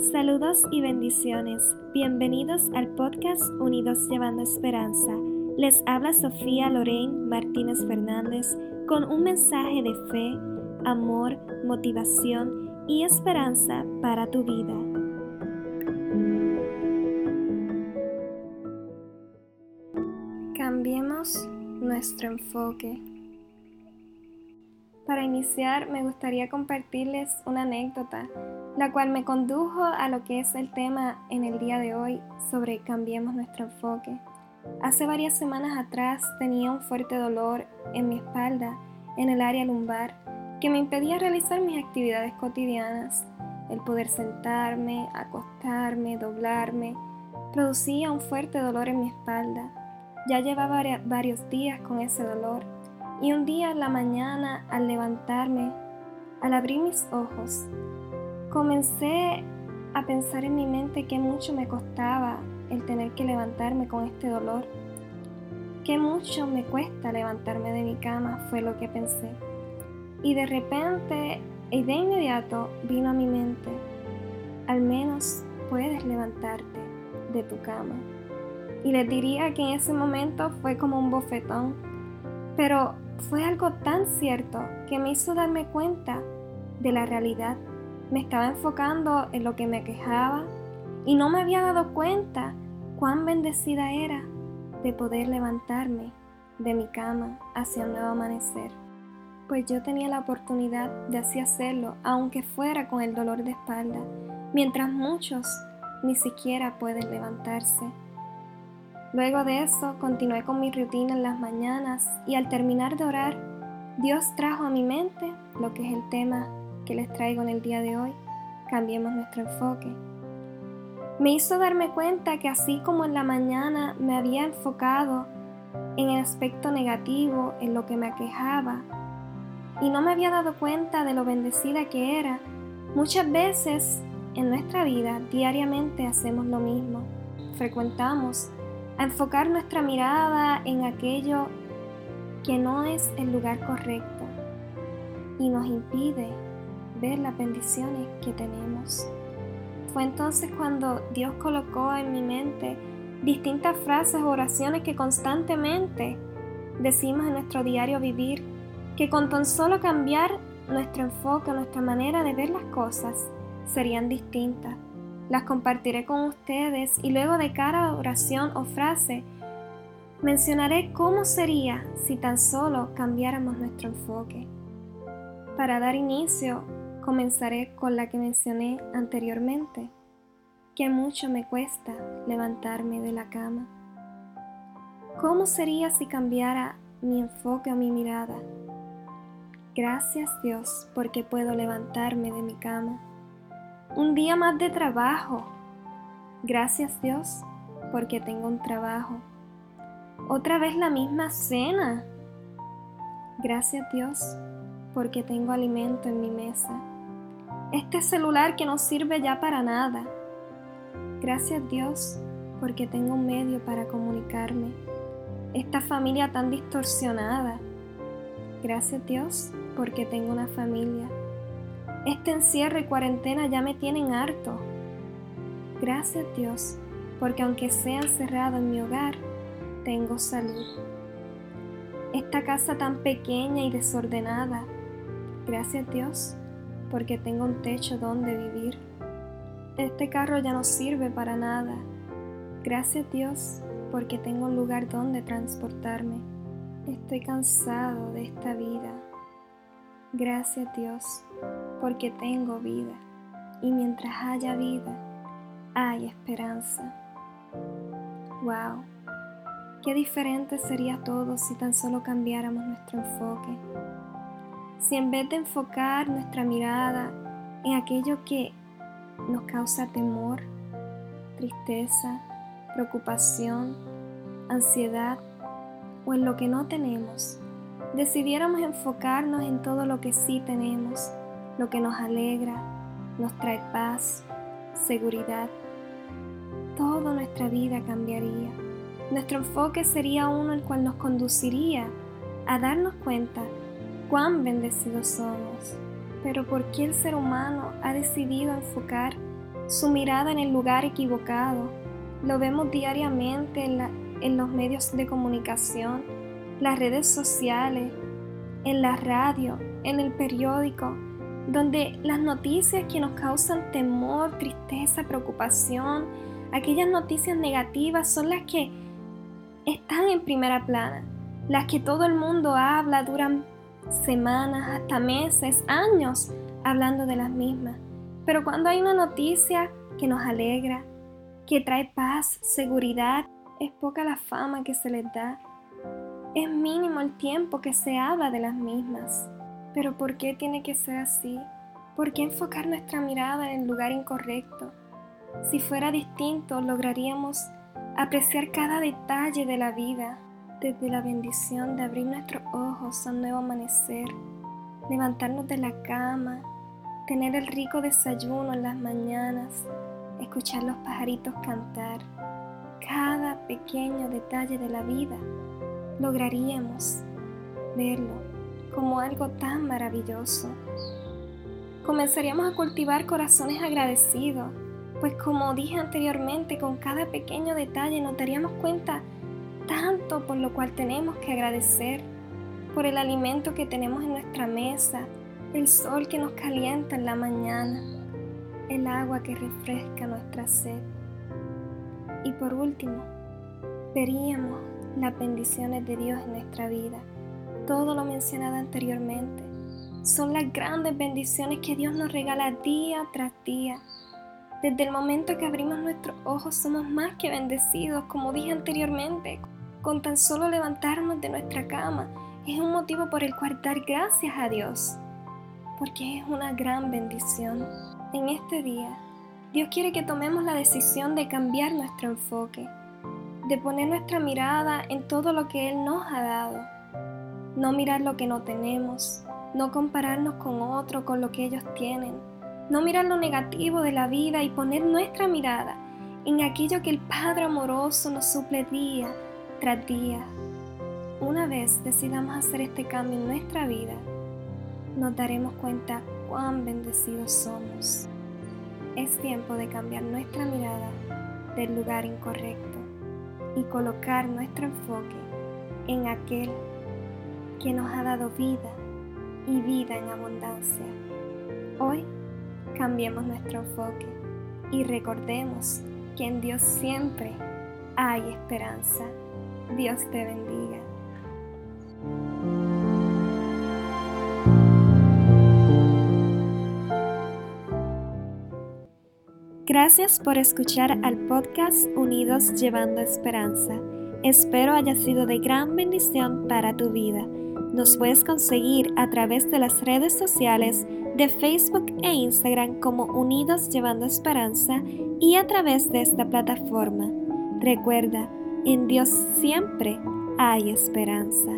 Saludos y bendiciones. Bienvenidos al podcast Unidos Llevando Esperanza. Les habla Sofía Lorraine Martínez Fernández con un mensaje de fe, amor, motivación y esperanza para tu vida. Cambiemos nuestro enfoque. Para iniciar, me gustaría compartirles una anécdota la cual me condujo a lo que es el tema en el día de hoy sobre cambiemos nuestro enfoque. Hace varias semanas atrás tenía un fuerte dolor en mi espalda, en el área lumbar, que me impedía realizar mis actividades cotidianas. El poder sentarme, acostarme, doblarme, producía un fuerte dolor en mi espalda. Ya llevaba varios días con ese dolor y un día en la mañana al levantarme, al abrir mis ojos, Comencé a pensar en mi mente que mucho me costaba el tener que levantarme con este dolor. Qué mucho me cuesta levantarme de mi cama fue lo que pensé. Y de repente y de inmediato vino a mi mente, al menos puedes levantarte de tu cama. Y les diría que en ese momento fue como un bofetón, pero fue algo tan cierto que me hizo darme cuenta de la realidad me estaba enfocando en lo que me quejaba y no me había dado cuenta cuán bendecida era de poder levantarme de mi cama hacia un nuevo amanecer. Pues yo tenía la oportunidad de así hacerlo, aunque fuera con el dolor de espalda, mientras muchos ni siquiera pueden levantarse. Luego de eso continué con mi rutina en las mañanas y al terminar de orar, Dios trajo a mi mente lo que es el tema que les traigo en el día de hoy, cambiemos nuestro enfoque. Me hizo darme cuenta que así como en la mañana me había enfocado en el aspecto negativo, en lo que me aquejaba, y no me había dado cuenta de lo bendecida que era, muchas veces en nuestra vida diariamente hacemos lo mismo. Frecuentamos a enfocar nuestra mirada en aquello que no es el lugar correcto y nos impide ver las bendiciones que tenemos. Fue entonces cuando Dios colocó en mi mente distintas frases o oraciones que constantemente decimos en nuestro diario vivir, que con tan solo cambiar nuestro enfoque, nuestra manera de ver las cosas, serían distintas. Las compartiré con ustedes y luego de cada oración o frase mencionaré cómo sería si tan solo cambiáramos nuestro enfoque. Para dar inicio Comenzaré con la que mencioné anteriormente, que mucho me cuesta levantarme de la cama. ¿Cómo sería si cambiara mi enfoque o mi mirada? Gracias Dios porque puedo levantarme de mi cama. Un día más de trabajo. Gracias Dios porque tengo un trabajo. Otra vez la misma cena. Gracias Dios porque tengo alimento en mi mesa. Este celular que no sirve ya para nada. Gracias Dios porque tengo un medio para comunicarme. Esta familia tan distorsionada. Gracias Dios porque tengo una familia. Este encierro y cuarentena ya me tienen harto. Gracias Dios porque aunque sea encerrado en mi hogar, tengo salud. Esta casa tan pequeña y desordenada Gracias Dios porque tengo un techo donde vivir. Este carro ya no sirve para nada. Gracias Dios porque tengo un lugar donde transportarme. Estoy cansado de esta vida. Gracias Dios porque tengo vida. Y mientras haya vida, hay esperanza. Wow. Qué diferente sería todo si tan solo cambiáramos nuestro enfoque si en vez de enfocar nuestra mirada en aquello que nos causa temor, tristeza, preocupación, ansiedad o en lo que no tenemos, decidiéramos enfocarnos en todo lo que sí tenemos, lo que nos alegra, nos trae paz, seguridad, toda nuestra vida cambiaría. Nuestro enfoque sería uno el cual nos conduciría a darnos cuenta cuán bendecidos somos. Pero ¿por qué el ser humano ha decidido enfocar su mirada en el lugar equivocado. Lo vemos diariamente en, en los medios de comunicación, las redes sociales, en la radio, en el periódico, donde las noticias que nos causan temor, tristeza, preocupación, aquellas noticias negativas son las que están en primera plana, las que todo el mundo habla, duran semanas, hasta meses, años hablando de las mismas. Pero cuando hay una noticia que nos alegra, que trae paz, seguridad, es poca la fama que se les da. Es mínimo el tiempo que se habla de las mismas. Pero ¿por qué tiene que ser así? ¿Por qué enfocar nuestra mirada en lugar incorrecto? Si fuera distinto, lograríamos apreciar cada detalle de la vida, desde la bendición de abrir nuestros ojos a un nuevo amanecer, levantarnos de la cama, tener el rico desayuno en las mañanas, escuchar los pajaritos cantar, cada pequeño detalle de la vida, lograríamos verlo como algo tan maravilloso. Comenzaríamos a cultivar corazones agradecidos, pues como dije anteriormente, con cada pequeño detalle nos daríamos cuenta tanto por lo cual tenemos que agradecer, por el alimento que tenemos en nuestra mesa, el sol que nos calienta en la mañana, el agua que refresca nuestra sed. Y por último, veríamos las bendiciones de Dios en nuestra vida. Todo lo mencionado anteriormente son las grandes bendiciones que Dios nos regala día tras día. Desde el momento que abrimos nuestros ojos somos más que bendecidos, como dije anteriormente, con tan solo levantarnos de nuestra cama es un motivo por el cual dar gracias a Dios, porque es una gran bendición. En este día, Dios quiere que tomemos la decisión de cambiar nuestro enfoque, de poner nuestra mirada en todo lo que Él nos ha dado, no mirar lo que no tenemos, no compararnos con otro, con lo que ellos tienen, no mirar lo negativo de la vida y poner nuestra mirada en aquello que el Padre amoroso nos suple día tras día. Una vez decidamos hacer este cambio en nuestra vida, nos daremos cuenta cuán bendecidos somos. Es tiempo de cambiar nuestra mirada del lugar incorrecto y colocar nuestro enfoque en aquel que nos ha dado vida y vida en abundancia. Hoy cambiemos nuestro enfoque y recordemos que en Dios siempre hay esperanza. Dios te bendiga. Gracias por escuchar al podcast Unidos Llevando Esperanza. Espero haya sido de gran bendición para tu vida. Nos puedes conseguir a través de las redes sociales de Facebook e Instagram como Unidos Llevando Esperanza y a través de esta plataforma. Recuerda, en Dios siempre hay esperanza.